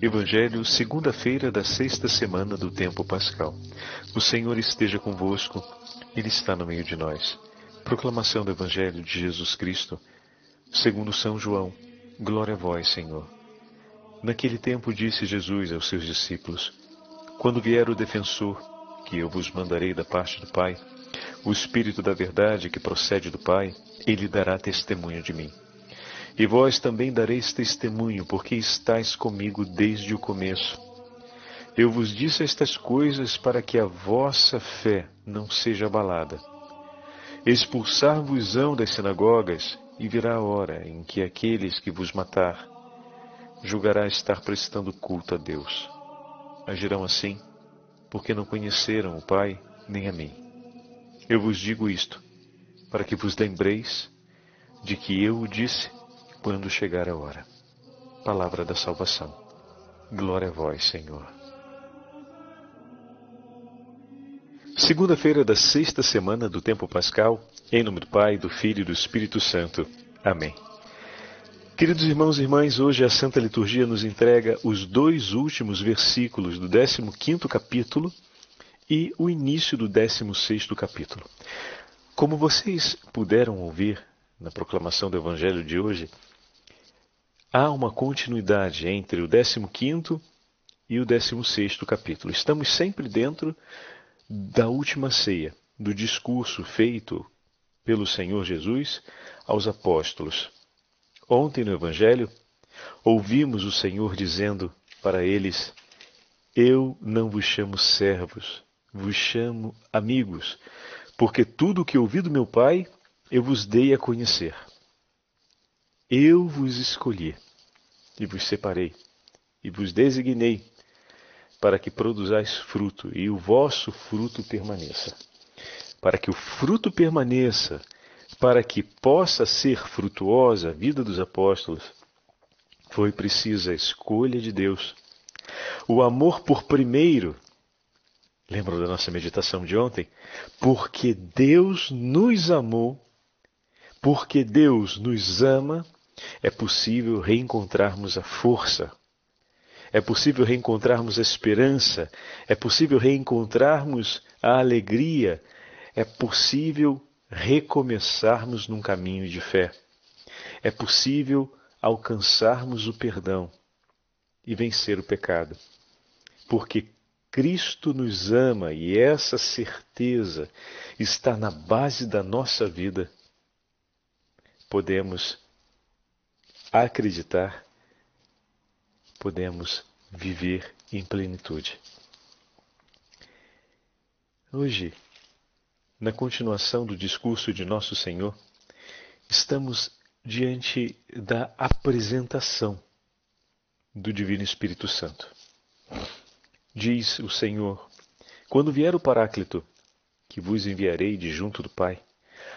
Evangelho, segunda-feira da sexta semana do tempo pascal. O Senhor esteja convosco, Ele está no meio de nós. Proclamação do Evangelho de Jesus Cristo, segundo São João. Glória a vós, Senhor. Naquele tempo disse Jesus aos seus discípulos: Quando vier o defensor, que eu vos mandarei da parte do Pai, o Espírito da verdade que procede do Pai, ele dará testemunho de mim. E vós também dareis testemunho, porque estáis comigo desde o começo. Eu vos disse estas coisas para que a vossa fé não seja abalada. Expulsar-vos-ão das sinagogas, e virá a hora em que aqueles que vos matar julgará estar prestando culto a Deus. Agirão assim, porque não conheceram o Pai nem a mim. Eu vos digo isto, para que vos lembreis de que eu o disse quando chegar a hora. Palavra da salvação. Glória a vós, Senhor. Segunda-feira da sexta semana do tempo pascal, em nome do Pai, do Filho e do Espírito Santo. Amém. Queridos irmãos e irmãs, hoje a Santa Liturgia nos entrega os dois últimos versículos do 15º capítulo e o início do 16º capítulo. Como vocês puderam ouvir na proclamação do Evangelho de hoje, há uma continuidade entre o 15 e o 16 capítulo. Estamos sempre dentro da última ceia, do discurso feito pelo Senhor Jesus aos apóstolos. Ontem no Evangelho, ouvimos o Senhor dizendo para eles: Eu não vos chamo servos, vos chamo amigos, porque tudo o que ouvi do meu Pai eu vos dei a conhecer. Eu vos escolhi e vos separei, e vos designei, para que produzais fruto, e o vosso fruto permaneça. Para que o fruto permaneça, para que possa ser frutuosa a vida dos apóstolos, foi precisa a escolha de Deus. O amor por primeiro, lembram da nossa meditação de ontem? Porque Deus nos amou, porque Deus nos ama é possível reencontrarmos a força, é possível reencontrarmos a esperança, é possível reencontrarmos a alegria, é possível recomeçarmos num caminho de fé, é possível alcançarmos o perdão e vencer o pecado. Porque Cristo nos ama e essa certeza está na base da nossa vida, podemos acreditar, podemos viver em plenitude. Hoje, na continuação do discurso de Nosso Senhor, estamos diante da apresentação do Divino Espírito Santo. Diz o Senhor: Quando vier o Paráclito, que vos enviarei de junto do Pai,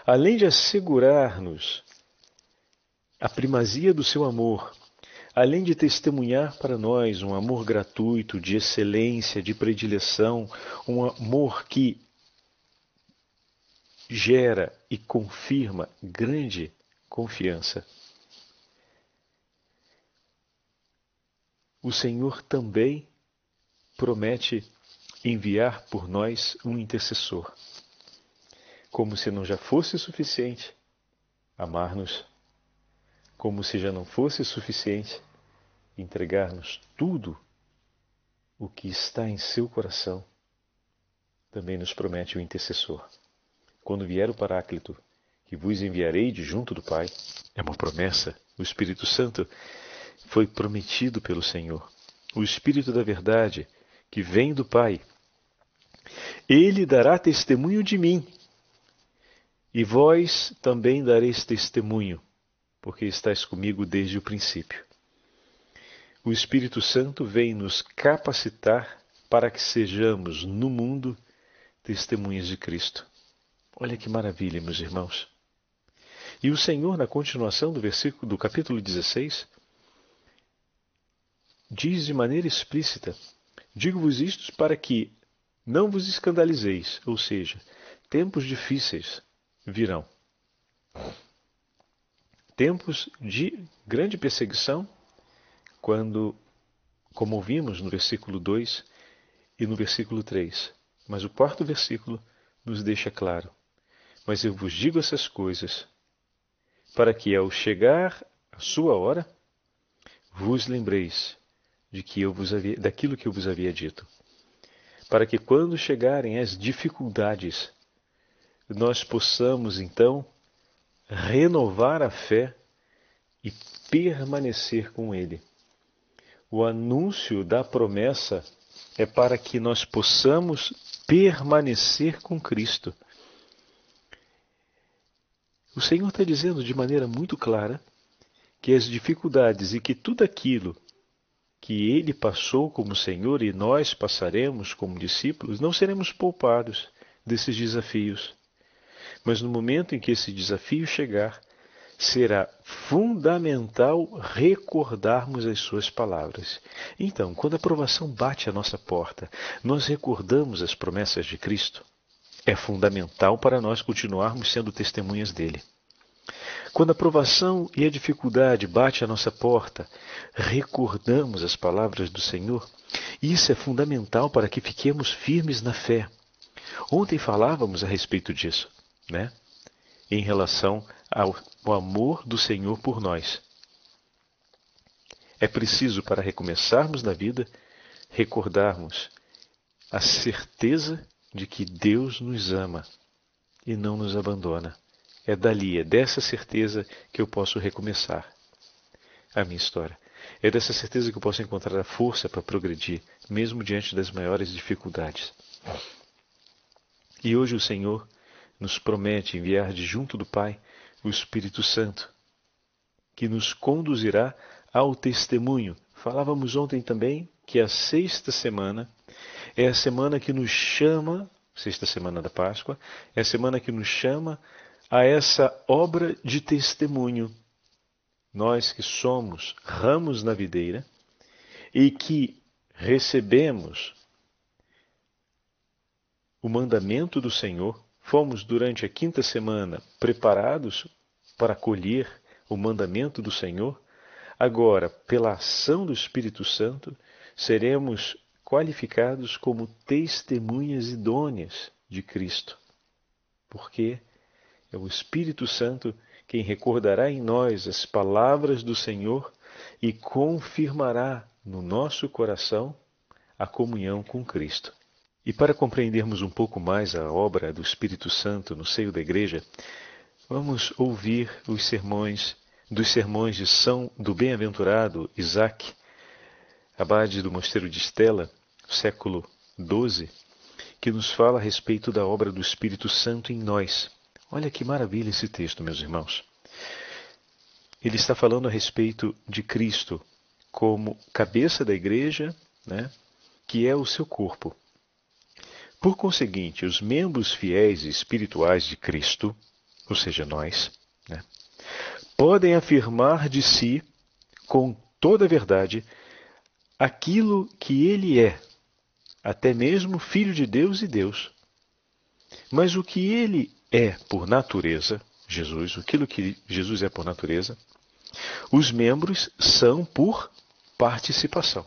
além de assegurar-nos a primazia do seu amor, além de testemunhar para nós um amor gratuito, de excelência, de predileção, um amor que gera e confirma grande confiança. O Senhor também promete enviar por nós um intercessor. Como se não já fosse suficiente amar-nos como se já não fosse suficiente entregar-nos tudo o que está em seu coração, também nos promete o intercessor. Quando vier o Paráclito, que vos enviarei de junto do Pai, é uma promessa, o Espírito Santo foi prometido pelo Senhor. O Espírito da Verdade, que vem do Pai, ele dará testemunho de mim, e vós também dareis testemunho porque estás comigo desde o princípio. O Espírito Santo vem nos capacitar para que sejamos no mundo testemunhas de Cristo. Olha que maravilha, meus irmãos. E o Senhor, na continuação do versículo do capítulo 16, diz de maneira explícita: Digo-vos isto para que não vos escandalizeis, ou seja, tempos difíceis virão tempos de grande perseguição, quando como ouvimos no versículo 2 e no versículo 3. Mas o quarto versículo nos deixa claro: Mas eu vos digo essas coisas, para que ao chegar a sua hora, vos lembreis de que eu vos havia, daquilo que eu vos havia dito, para que quando chegarem as dificuldades, nós possamos então renovar a fé e permanecer com Ele. O anúncio da promessa é para que nós possamos permanecer com Cristo. O Senhor está dizendo de maneira muito clara que as dificuldades e que tudo aquilo que ele passou como Senhor e nós passaremos como discípulos, não seremos poupados desses desafios. Mas no momento em que esse desafio chegar, será fundamental recordarmos as suas palavras. Então, quando a provação bate à nossa porta, nós recordamos as promessas de Cristo. É fundamental para nós continuarmos sendo testemunhas dele. Quando a provação e a dificuldade bate à nossa porta, recordamos as palavras do Senhor. Isso é fundamental para que fiquemos firmes na fé. Ontem falávamos a respeito disso, né? Em relação ao, amor do Senhor por nós. É preciso, para recomeçarmos na vida, recordarmos a certeza de que Deus nos ama e não nos abandona. É dali, é dessa certeza que eu posso recomeçar a minha história. É dessa certeza que eu posso encontrar a força para progredir, mesmo diante das maiores dificuldades. E hoje o Senhor nos promete enviar de junto do Pai o Espírito Santo, que nos conduzirá ao testemunho. Falávamos ontem também que a sexta semana é a semana que nos chama, sexta semana da Páscoa, é a semana que nos chama a essa obra de testemunho. Nós que somos ramos na videira e que recebemos o mandamento do Senhor, fomos durante a quinta semana preparados para acolher o mandamento do Senhor, agora, pela ação do Espírito Santo, seremos qualificados como testemunhas idôneas de Cristo. Porque é o Espírito Santo quem recordará em nós as palavras do Senhor e confirmará no nosso coração a comunhão com Cristo. E para compreendermos um pouco mais a obra do Espírito Santo no seio da igreja, vamos ouvir os sermões dos sermões de São do bem-aventurado Isaac, abade do mosteiro de Estela, século XII, que nos fala a respeito da obra do Espírito Santo em nós. Olha que maravilha esse texto, meus irmãos. Ele está falando a respeito de Cristo como cabeça da igreja, né, que é o seu corpo. Por conseguinte, os membros fiéis e espirituais de Cristo, ou seja, nós, né, podem afirmar de si, com toda a verdade, aquilo que ele é, até mesmo Filho de Deus e Deus. Mas o que ele é por natureza, Jesus, aquilo que Jesus é por natureza, os membros são por participação.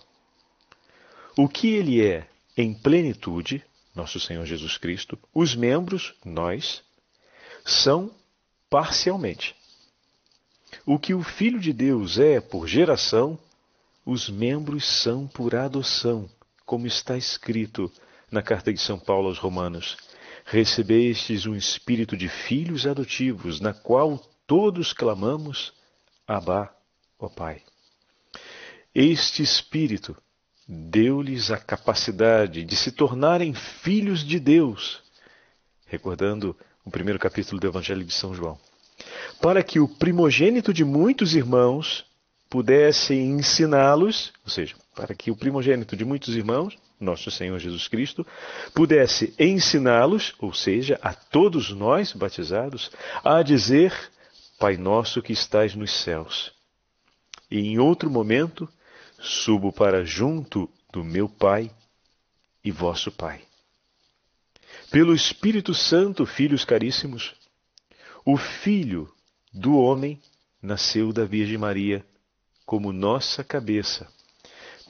O que ele é em plenitude, nosso Senhor Jesus Cristo, os membros, nós, são parcialmente. O que o Filho de Deus é por geração, os membros são por adoção, como está escrito na carta de São Paulo aos Romanos recebestes um espírito de filhos adotivos, na qual todos clamamos, Abá, ó Pai. Este espírito deu-lhes a capacidade de se tornarem filhos de Deus, recordando o primeiro capítulo do Evangelho de São João, para que o primogênito de muitos irmãos pudesse ensiná-los, ou seja, para que o primogênito de muitos irmãos nosso Senhor Jesus Cristo, pudesse ensiná-los, ou seja, a todos nós batizados, a dizer: Pai nosso que estais nos céus. E em outro momento, subo para junto do meu Pai e vosso Pai. Pelo Espírito Santo, filhos caríssimos, o Filho do homem nasceu da Virgem Maria como nossa cabeça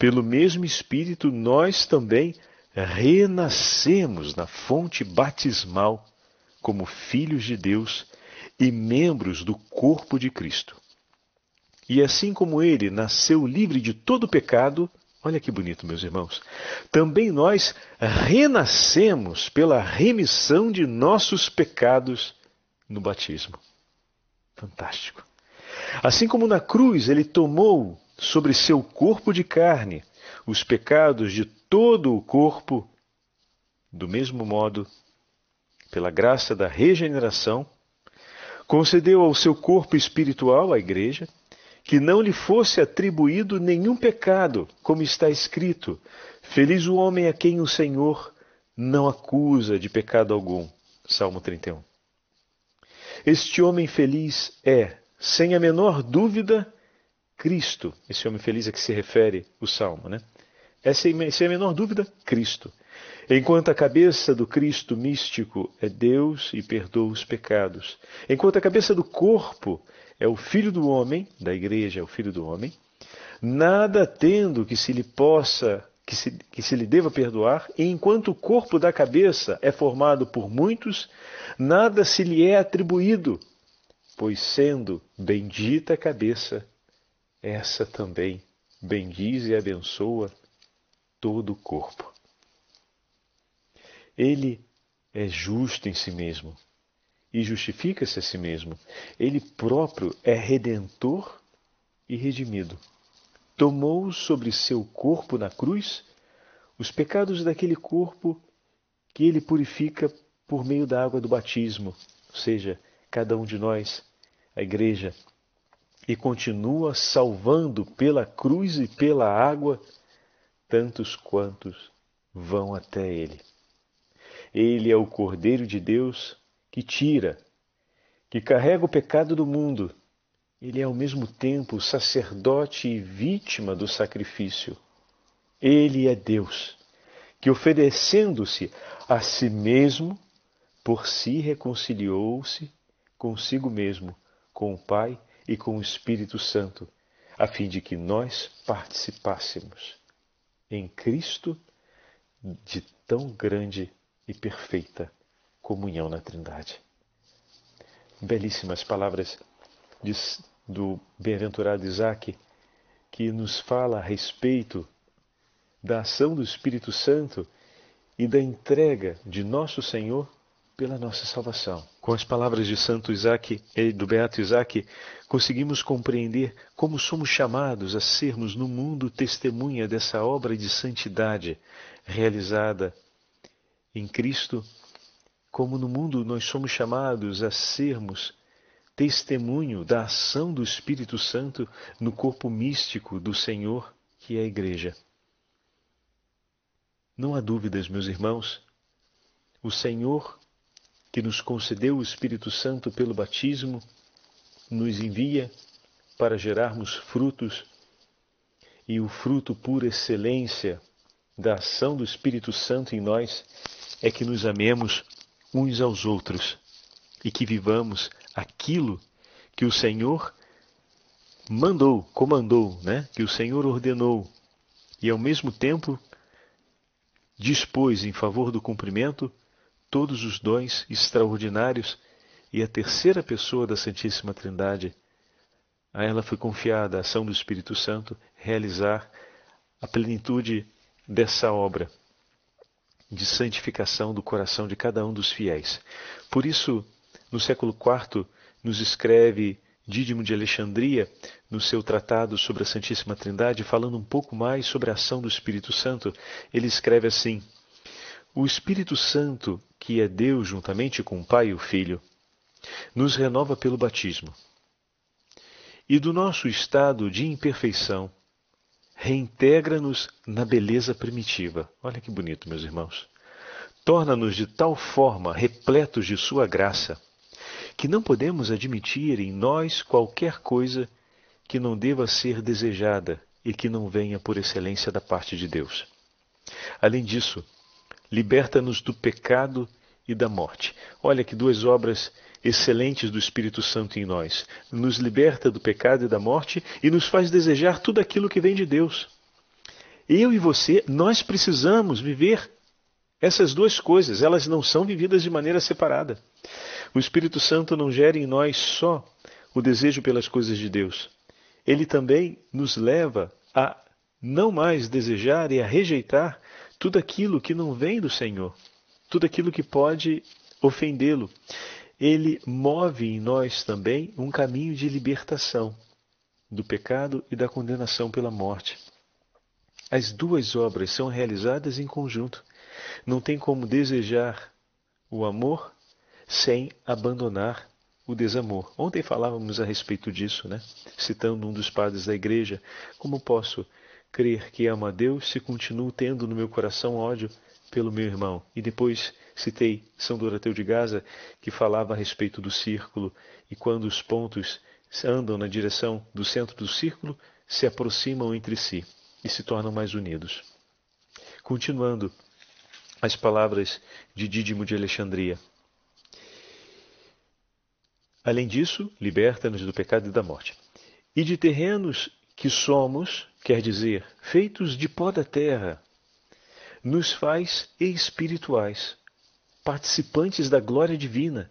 pelo mesmo Espírito, nós também renascemos na fonte batismal como filhos de Deus e membros do corpo de Cristo. E assim como ele nasceu livre de todo pecado, olha que bonito, meus irmãos, também nós renascemos pela remissão de nossos pecados no batismo. Fantástico. Assim como na cruz ele tomou sobre seu corpo de carne os pecados de todo o corpo, do mesmo modo, pela graça da regeneração, concedeu ao seu corpo espiritual, a igreja, que não lhe fosse atribuído nenhum pecado, como está escrito: Feliz o homem a quem o Senhor não acusa de pecado algum. Salmo 31. Este homem feliz é, sem a menor dúvida, Cristo. Esse homem feliz a que se refere o salmo, né? É sem, sem a menor dúvida, Cristo. Enquanto a cabeça do Cristo místico é Deus e perdoa os pecados, enquanto a cabeça do corpo é o Filho do homem, da igreja é o Filho do homem, nada tendo que se lhe possa, que se, que se lhe deva perdoar, e enquanto o corpo da cabeça é formado por muitos, nada se lhe é atribuído, pois sendo bendita a cabeça, essa também bendiz e abençoa todo o corpo. Ele é justo em si mesmo e justifica-se a si mesmo. Ele próprio é redentor e redimido. Tomou sobre seu corpo na cruz os pecados daquele corpo que ele purifica por meio da água do batismo, ou seja, cada um de nós, a igreja, e continua salvando pela cruz e pela água tantos quantos vão até ele. Ele é o Cordeiro de Deus que tira, que carrega o pecado do mundo. Ele é ao mesmo tempo sacerdote e vítima do sacrifício. Ele é Deus, que oferecendo-se a si mesmo, por si reconciliou-se consigo mesmo, com o Pai e com o Espírito Santo, a fim de que nós participássemos em Cristo de tão grande e perfeita comunhão na Trindade. Belíssimas palavras de, do bem-aventurado Isaac, que nos fala a respeito da ação do Espírito Santo e da entrega de nosso Senhor pela nossa salvação. Com as palavras de Santo Isaac, do Beato Isaac, conseguimos compreender como somos chamados a sermos no mundo testemunha dessa obra de santidade realizada em Cristo, como no mundo nós somos chamados a sermos testemunho da ação do Espírito Santo no corpo místico do Senhor, que é a Igreja. Não há dúvidas, meus irmãos, o Senhor que nos concedeu o Espírito Santo pelo batismo, nos envia para gerarmos frutos, e o fruto por excelência da ação do Espírito Santo em nós é que nos amemos uns aos outros e que vivamos aquilo que o Senhor mandou, comandou, né? Que o Senhor ordenou e ao mesmo tempo dispôs em favor do cumprimento todos os dons extraordinários e a terceira pessoa da Santíssima Trindade. A ela foi confiada a ação do Espírito Santo realizar a plenitude dessa obra de santificação do coração de cada um dos fiéis. Por isso, no século IV, nos escreve Dídimo de Alexandria, no seu tratado sobre a Santíssima Trindade, falando um pouco mais sobre a ação do Espírito Santo, ele escreve assim: O Espírito Santo, que é Deus juntamente com o Pai e o Filho, nos renova pelo batismo. E do nosso estado de imperfeição, reintegra-nos na beleza primitiva. Olha que bonito, meus irmãos. Torna-nos de tal forma repletos de Sua graça, que não podemos admitir em nós qualquer coisa que não deva ser desejada e que não venha por excelência da parte de Deus. Além disso, liberta-nos do pecado e da morte. Olha que duas obras excelentes do Espírito Santo em nós. Nos liberta do pecado e da morte e nos faz desejar tudo aquilo que vem de Deus. eu e você, nós precisamos viver essas duas coisas, elas não são vividas de maneira separada. O Espírito Santo não gera em nós só o desejo pelas coisas de Deus. Ele também nos leva a não mais desejar e a rejeitar tudo aquilo que não vem do Senhor, tudo aquilo que pode ofendê-lo. Ele move em nós também um caminho de libertação do pecado e da condenação pela morte. As duas obras são realizadas em conjunto. Não tem como desejar o amor sem abandonar o desamor. Ontem falávamos a respeito disso, né? Citando um dos padres da igreja, como posso crer que amo a Deus se continuo tendo no meu coração ódio pelo meu irmão? E depois citei São Dorateu de Gaza, que falava a respeito do círculo e quando os pontos andam na direção do centro do círculo, se aproximam entre si e se tornam mais unidos. Continuando as palavras de Dídimo de Alexandria. Além disso, liberta-nos do pecado e da morte. E de terrenos que somos, quer dizer, feitos de pó da terra, nos faz espirituais, participantes da glória divina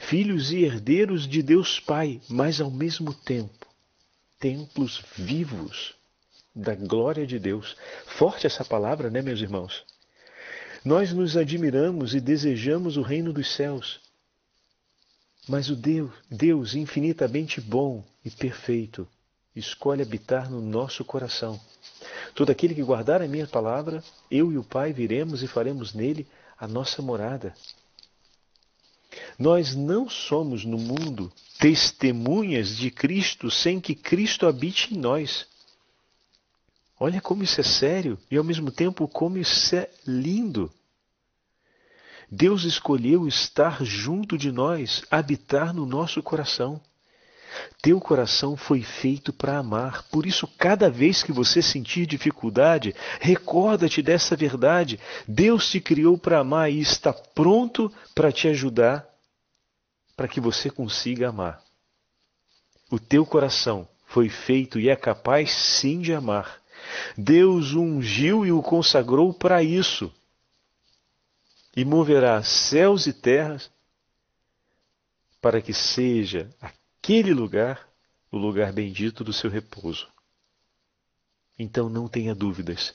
filhos e herdeiros de Deus Pai, mas ao mesmo tempo templos vivos da glória de Deus. Forte essa palavra, né, meus irmãos? Nós nos admiramos e desejamos o reino dos céus. Mas o Deus, Deus infinitamente bom e perfeito, escolhe habitar no nosso coração. Todo aquele que guardar a minha palavra, eu e o Pai viremos e faremos nele a nossa morada. Nós não somos no mundo testemunhas de Cristo sem que Cristo habite em nós. Olha como isso é sério e ao mesmo tempo como isso é lindo. Deus escolheu estar junto de nós, habitar no nosso coração. Teu coração foi feito para amar, por isso, cada vez que você sentir dificuldade, recorda-te dessa verdade. Deus te criou para amar e está pronto para te ajudar para que você consiga amar. O teu coração foi feito e é capaz sim de amar. Deus o ungiu e o consagrou para isso. E moverá céus e terras para que seja aquele lugar o lugar bendito do seu repouso. Então não tenha dúvidas.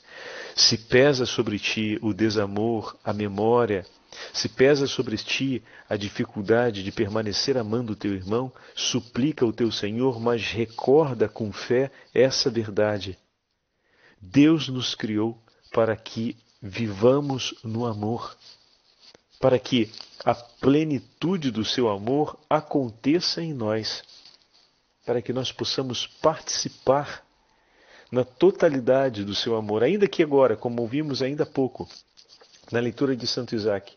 Se pesa sobre ti o desamor, a memória, se pesa sobre ti a dificuldade de permanecer amando o teu irmão, suplica o teu Senhor, mas recorda com fé essa verdade. Deus nos criou para que vivamos no amor, para que a plenitude do seu amor aconteça em nós, para que nós possamos participar na totalidade do seu amor, ainda que agora, como ouvimos ainda há pouco, na leitura de Santo Isaac,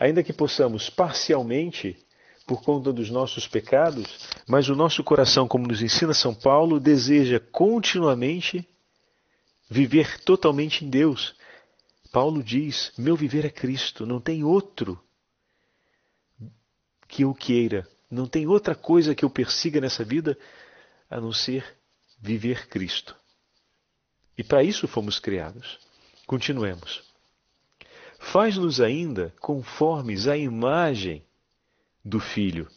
ainda que possamos parcialmente, por conta dos nossos pecados, mas o nosso coração, como nos ensina São Paulo, deseja continuamente viver totalmente em Deus. Paulo diz: Meu viver é Cristo, não tem outro que eu queira, não tem outra coisa que eu persiga nessa vida a não ser viver Cristo. E para isso fomos criados. Continuemos. Faz-nos ainda conformes à imagem do Filho.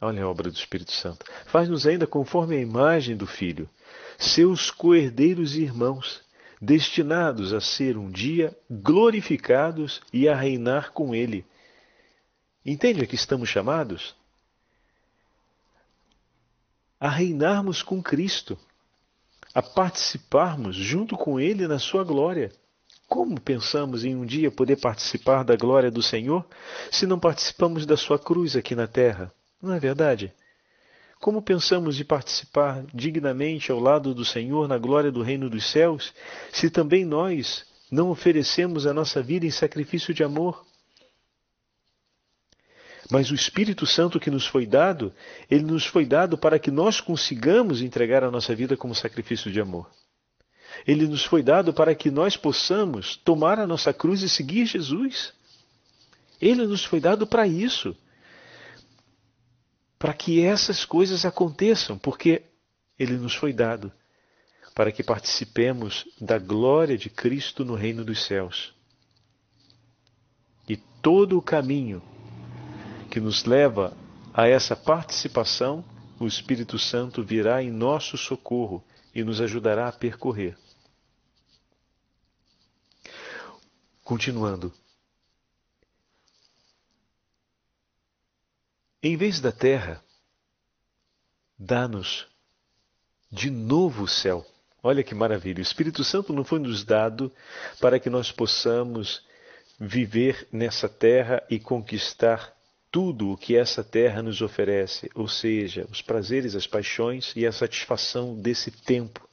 Olha a obra do Espírito Santo. Faz-nos ainda conforme a imagem do Filho, seus coerdeiros e irmãos, destinados a ser um dia glorificados e a reinar com Ele. Entende a que estamos chamados? A reinarmos com Cristo, a participarmos junto com Ele na sua glória. Como pensamos em um dia poder participar da glória do Senhor se não participamos da sua cruz aqui na terra? Não é verdade? Como pensamos de participar dignamente ao lado do Senhor na glória do reino dos céus, se também nós não oferecemos a nossa vida em sacrifício de amor? Mas o Espírito Santo que nos foi dado, ele nos foi dado para que nós consigamos entregar a nossa vida como sacrifício de amor. Ele nos foi dado para que nós possamos tomar a nossa cruz e seguir Jesus. Ele nos foi dado para isso. Para que essas coisas aconteçam, porque ele nos foi dado para que participemos da glória de Cristo no reino dos céus. E todo o caminho que nos leva a essa participação, o Espírito Santo virá em nosso socorro e nos ajudará a percorrer. Continuando. Em vez da terra, dá-nos de novo o céu. Olha que maravilha! O Espírito Santo não foi nos dado para que nós possamos viver nessa terra e conquistar tudo o que essa terra nos oferece, ou seja, os prazeres, as paixões e a satisfação desse tempo.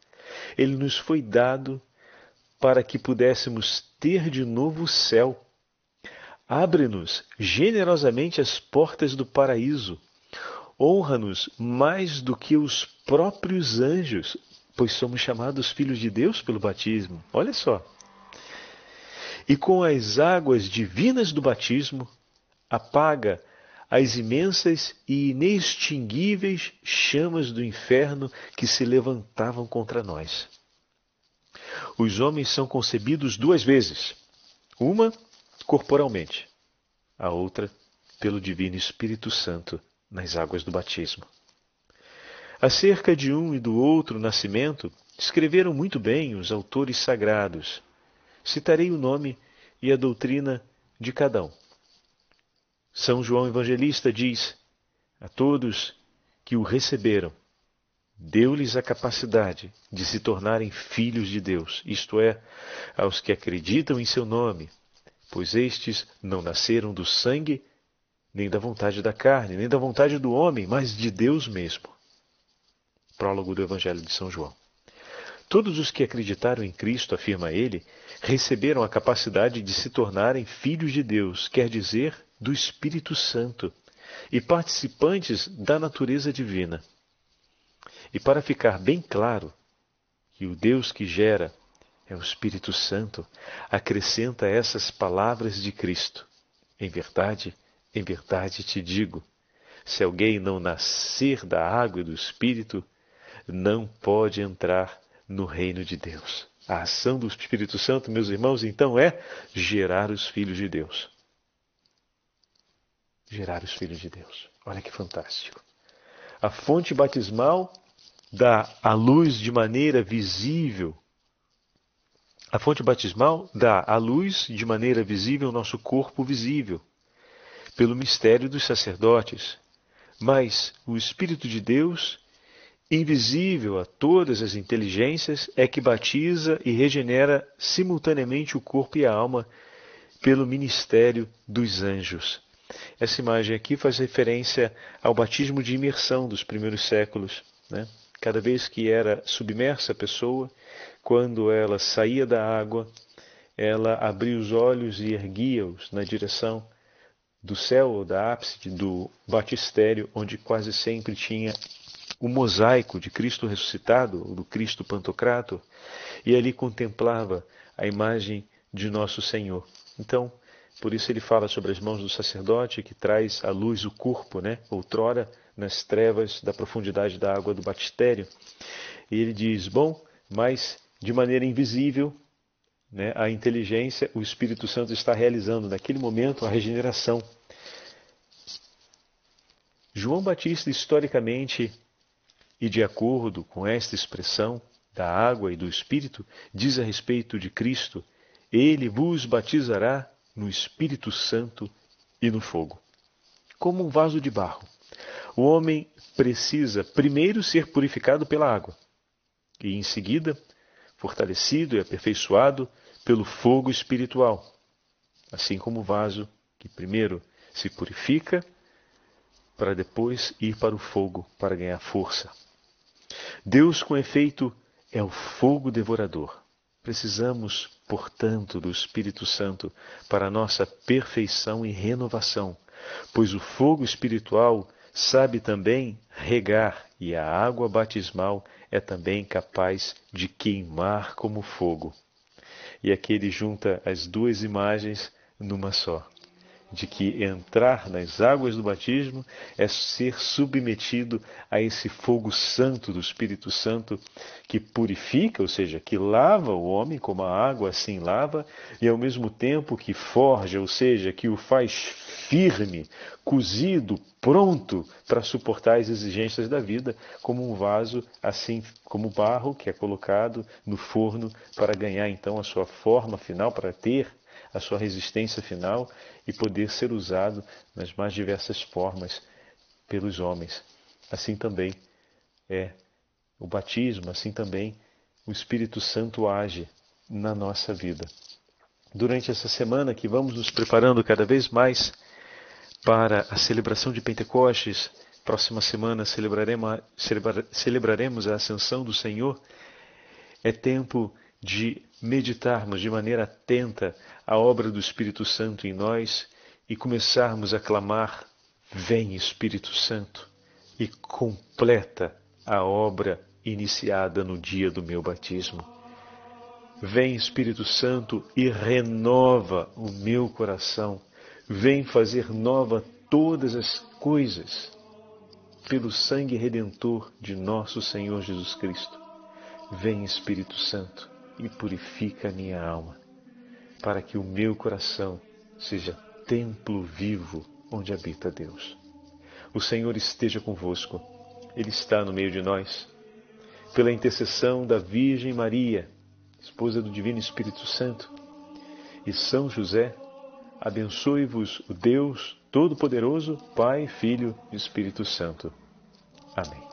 Ele nos foi dado para que pudéssemos ter de novo o céu. Abre-nos generosamente as portas do paraíso honra-nos mais do que os próprios anjos, pois somos chamados filhos de Deus pelo batismo. Olha só. E com as águas divinas do batismo, apaga as imensas e inextinguíveis chamas do inferno que se levantavam contra nós. Os homens são concebidos duas vezes: uma corporalmente, a outra pelo Divino Espírito Santo nas águas do batismo. Acerca de um e do outro nascimento, escreveram muito bem os autores sagrados. Citarei o nome e a doutrina de cada um. São João Evangelista diz: A todos que o receberam, deu-lhes a capacidade de se tornarem filhos de Deus, isto é, aos que acreditam em seu nome, pois estes não nasceram do sangue, nem da vontade da carne, nem da vontade do homem, mas de Deus mesmo. Prólogo do Evangelho de São João. Todos os que acreditaram em Cristo, afirma ele, receberam a capacidade de se tornarem filhos de Deus, quer dizer, do Espírito Santo, e participantes da natureza divina. E para ficar bem claro que o Deus que gera é o Espírito Santo, acrescenta essas palavras de Cristo. Em verdade, em verdade te digo: se alguém não nascer da água e do Espírito, não pode entrar no reino de Deus. A ação do Espírito Santo, meus irmãos, então é gerar os filhos de Deus. Gerar os filhos de Deus. Olha que fantástico. A fonte batismal dá a luz de maneira visível. A fonte batismal dá a luz de maneira visível ao nosso corpo visível pelo mistério dos sacerdotes. Mas o Espírito de Deus, invisível a todas as inteligências, é que batiza e regenera simultaneamente o corpo e a alma pelo ministério dos anjos. Essa imagem aqui faz referência ao batismo de imersão dos primeiros séculos. Né? Cada vez que era submersa a pessoa, quando ela saía da água, ela abria os olhos e erguia-os na direção do céu ou da ápice do batistério, onde quase sempre tinha o mosaico de Cristo ressuscitado, ou do Cristo Pantocrator, e ali contemplava a imagem de nosso Senhor. Então, por isso ele fala sobre as mãos do sacerdote que traz à luz o corpo, né? outrora nas trevas da profundidade da água do batistério. E ele diz: Bom, mas de maneira invisível, né, a inteligência, o Espírito Santo está realizando naquele momento a regeneração. João Batista, historicamente, e de acordo com esta expressão da água e do Espírito, diz a respeito de Cristo: Ele vos batizará no Espírito Santo e no fogo. Como um vaso de barro. O homem precisa primeiro ser purificado pela água e, em seguida, fortalecido e aperfeiçoado pelo fogo espiritual, assim como o vaso que primeiro se purifica para depois ir para o fogo para ganhar força. Deus, com efeito, é o fogo devorador. Precisamos, portanto, do Espírito Santo para nossa perfeição e renovação, pois o fogo espiritual sabe também regar e a água batismal é também capaz de queimar como fogo. E aqui ele junta as duas imagens numa só. De que entrar nas águas do batismo é ser submetido a esse fogo santo do Espírito Santo que purifica, ou seja, que lava o homem como a água assim lava, e ao mesmo tempo que forja, ou seja, que o faz firme, cozido, pronto para suportar as exigências da vida, como um vaso assim como barro que é colocado no forno para ganhar então a sua forma final, para ter a sua resistência final e poder ser usado nas mais diversas formas pelos homens. Assim também é o batismo, assim também o Espírito Santo age na nossa vida. Durante essa semana que vamos nos preparando cada vez mais para a celebração de Pentecostes, próxima semana celebraremos, celebraremos a ascensão do Senhor, é tempo de meditarmos de maneira atenta a obra do Espírito Santo em nós e começarmos a clamar: Vem Espírito Santo e completa a obra iniciada no dia do meu batismo. Vem Espírito Santo e renova o meu coração. Vem fazer nova todas as coisas pelo sangue redentor de nosso Senhor Jesus Cristo. Vem Espírito Santo e purifica a minha alma, para que o meu coração seja templo vivo onde habita Deus. O Senhor esteja convosco, Ele está no meio de nós. Pela intercessão da Virgem Maria, esposa do Divino Espírito Santo, e São José, abençoe-vos o Deus Todo-Poderoso, Pai, Filho e Espírito Santo. Amém.